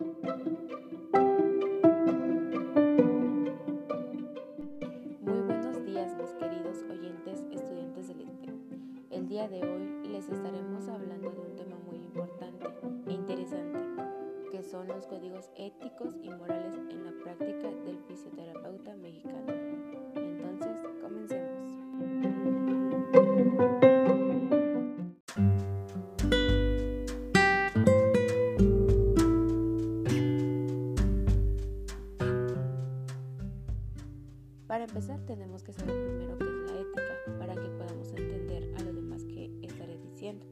Muy buenos días mis queridos oyentes estudiantes del INTE. El día de hoy les estaremos hablando de un tema muy importante e interesante, que son los códigos éticos y morales en la práctica del fisioterapeuta mexicano. Para empezar tenemos que saber primero qué es la ética para que podamos entender a lo demás que estaré diciendo.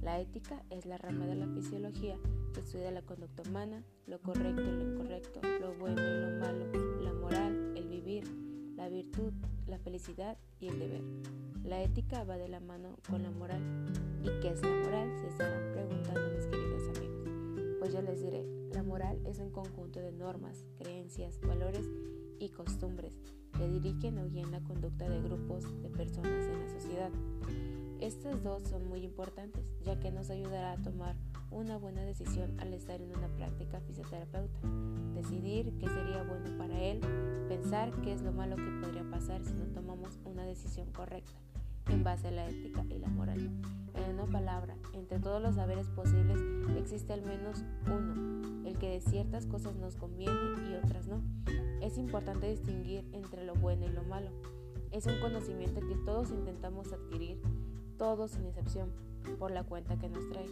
La ética es la rama de la fisiología que estudia la conducta humana, lo correcto y lo incorrecto, lo bueno y lo malo, la moral, el vivir, la virtud, la felicidad y el deber. La ética va de la mano con la moral. ¿Y qué es la moral? Se estarán preguntando mis queridos amigos. Pues yo les diré, la moral es un conjunto de normas, creencias, valores y costumbres que dirigen o guían la conducta de grupos de personas en la sociedad. Estas dos son muy importantes, ya que nos ayudará a tomar una buena decisión al estar en una práctica fisioterapeuta, decidir qué sería bueno para él, pensar qué es lo malo que podría pasar si no tomamos una decisión correcta, en base a la ética y la moral. En una palabra, entre todos los saberes posibles existe al menos uno, el que de ciertas cosas nos conviene y otras no. Es importante distinguir entre lo bueno y lo malo. Es un conocimiento que todos intentamos adquirir, todos sin excepción, por la cuenta que nos trae.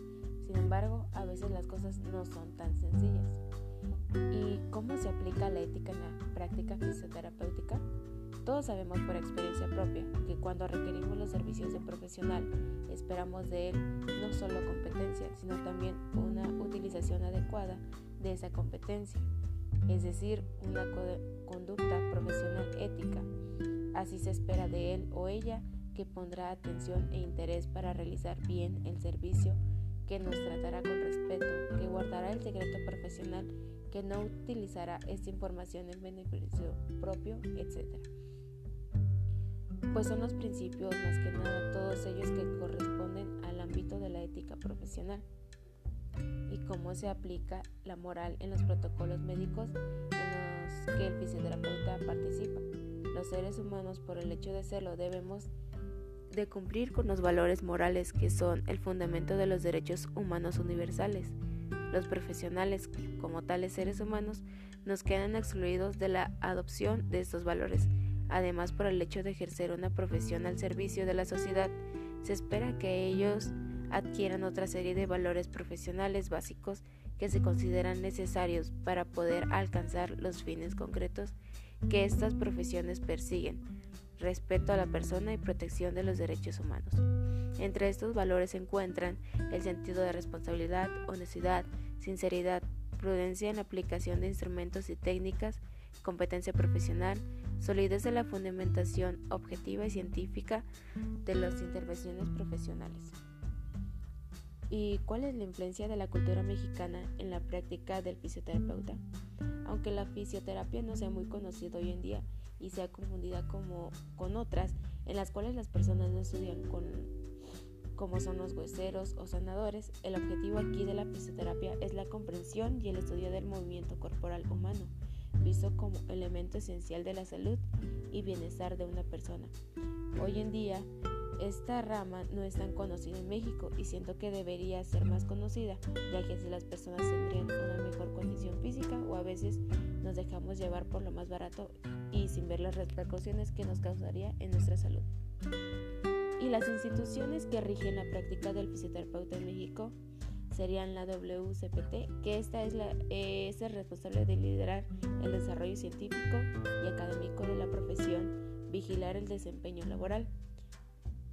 Sin embargo, a veces las cosas no son tan sencillas. ¿Y cómo se aplica la ética en la práctica fisioterapéutica? Todos sabemos por experiencia propia que cuando requerimos los servicios de profesional, esperamos de él no solo competencia, sino también una utilización adecuada de esa competencia es decir, una conducta profesional ética. Así se espera de él o ella que pondrá atención e interés para realizar bien el servicio, que nos tratará con respeto, que guardará el secreto profesional, que no utilizará esta información en beneficio propio, etc. Pues son los principios más que nada todos ellos que corresponden al ámbito de la ética profesional y cómo se aplica la moral en los protocolos médicos en los que el fisioterapeuta participa. Los seres humanos, por el hecho de serlo, debemos de cumplir con los valores morales que son el fundamento de los derechos humanos universales. Los profesionales, como tales seres humanos, nos quedan excluidos de la adopción de estos valores. Además, por el hecho de ejercer una profesión al servicio de la sociedad, se espera que ellos adquieran otra serie de valores profesionales básicos que se consideran necesarios para poder alcanzar los fines concretos que estas profesiones persiguen, respeto a la persona y protección de los derechos humanos. Entre estos valores se encuentran el sentido de responsabilidad, honestidad, sinceridad, prudencia en la aplicación de instrumentos y técnicas, competencia profesional, solidez de la fundamentación objetiva y científica de las intervenciones profesionales. ¿Y cuál es la influencia de la cultura mexicana en la práctica del fisioterapeuta? Aunque la fisioterapia no sea muy conocida hoy en día y sea confundida como, con otras en las cuales las personas no estudian con, como son los hueseros o sanadores, el objetivo aquí de la fisioterapia es la comprensión y el estudio del movimiento corporal humano, visto como elemento esencial de la salud y bienestar de una persona. Hoy en día, esta rama no es tan conocida en México y siento que debería ser más conocida, ya que así las personas tendrían una mejor condición física o a veces nos dejamos llevar por lo más barato y sin ver las repercusiones que nos causaría en nuestra salud. Y las instituciones que rigen la práctica del fisioterapeuta en México serían la WCPT, que esta es, es el responsable de liderar el desarrollo científico y académico de la profesión, vigilar el desempeño laboral,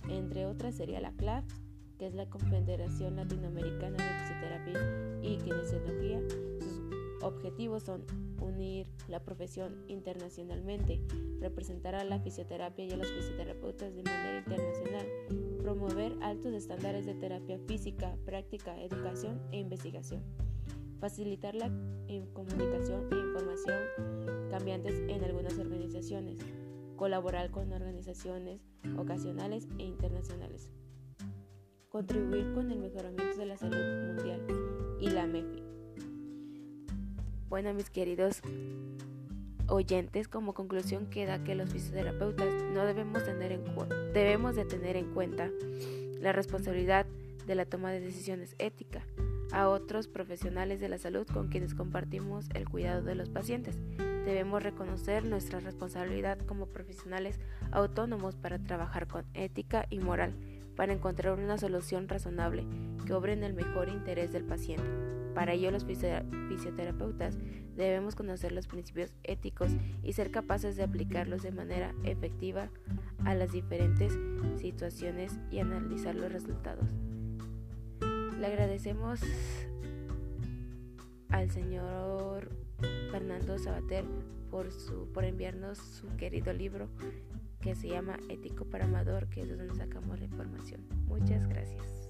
entre otras sería la CLAFS, que es la Confederación Latinoamericana de Fisioterapia y Kinesiología. Sus objetivos son unir la profesión internacionalmente, representar a la fisioterapia y a los fisioterapeutas de manera internacional, promover altos estándares de terapia física, práctica, educación e investigación, facilitar la comunicación e información cambiantes en algunas organizaciones, colaborar con organizaciones ocasionales e internacionales, contribuir con el mejoramiento de la salud mundial y la MEFI. Bueno, mis queridos oyentes, como conclusión queda que los fisioterapeutas no debemos tener en debemos de tener en cuenta la responsabilidad de la toma de decisiones ética a otros profesionales de la salud con quienes compartimos el cuidado de los pacientes. Debemos reconocer nuestra responsabilidad como profesionales autónomos para trabajar con ética y moral, para encontrar una solución razonable que obre en el mejor interés del paciente. Para ello los fisioterapeutas debemos conocer los principios éticos y ser capaces de aplicarlos de manera efectiva a las diferentes situaciones y analizar los resultados. Le agradecemos al señor Fernando Sabater por, su, por enviarnos su querido libro que se llama Ético para Amador, que es de donde sacamos la información. Muchas gracias.